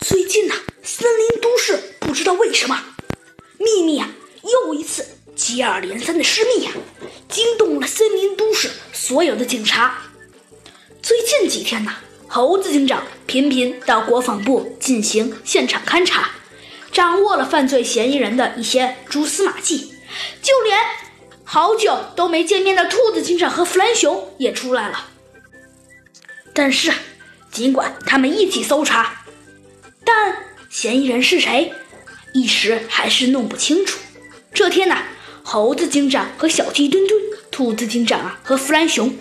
最近呐，森林都市不知道为什么，秘密啊，又一次接二连三的失密呀，惊动了森林都市所有的警察。最近几天呐，猴子警长频频到国防部进行现场勘查，掌握了犯罪嫌疑人的一些蛛丝马迹，就连好久都没见面的兔子警长和弗兰熊也出来了。但是，尽管他们一起搜查。嫌疑人是谁，一时还是弄不清楚。这天呢，猴子警长和小鸡墩墩、兔子警长啊和弗兰熊，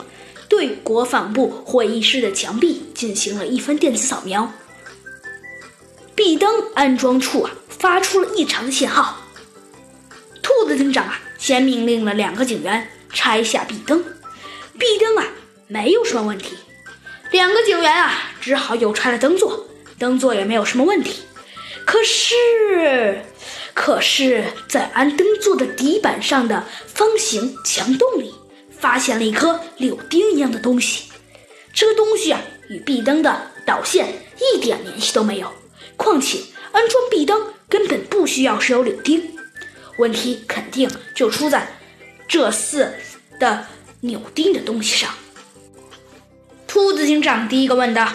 对国防部会议室的墙壁进行了一番电子扫描。壁灯安装处啊发出了异常的信号。兔子警长啊先命令了两个警员拆下壁灯，壁灯啊没有什么问题，两个警员啊只好又拆了灯座。灯座也没有什么问题，可是，可是在安灯座的底板上的方形墙洞里，发现了一颗柳钉一样的东西。这个东西啊，与壁灯的导线一点联系都没有。况且安装壁灯根本不需要是有柳钉，问题肯定就出在这似的扭钉的东西上。兔子警长第一个问道：“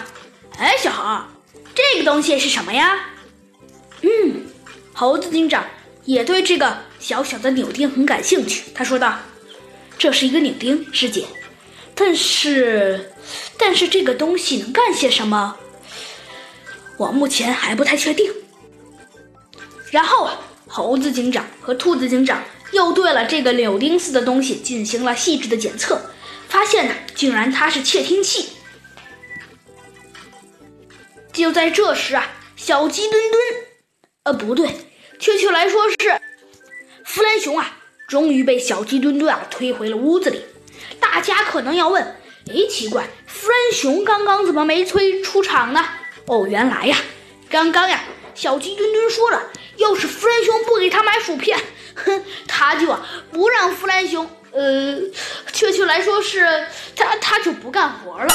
哎，小猴。”这个东西是什么呀？嗯，猴子警长也对这个小小的扭钉很感兴趣。他说道：“这是一个扭钉，师姐。但是，但是这个东西能干些什么？我目前还不太确定。”然后啊，猴子警长和兔子警长又对了这个柳钉似的东西进行了细致的检测，发现呢，竟然它是窃听器。就在这时啊，小鸡墩墩，不对，确切来说是弗兰熊啊，终于被小鸡墩墩啊推回了屋子里。大家可能要问，哎，奇怪，弗兰熊刚刚怎么没催出场呢？哦，原来呀，刚刚呀，小鸡墩墩说了，要是弗兰熊不给他买薯片，哼，他就啊不让弗兰熊，呃，确切来说是他他就不干活了。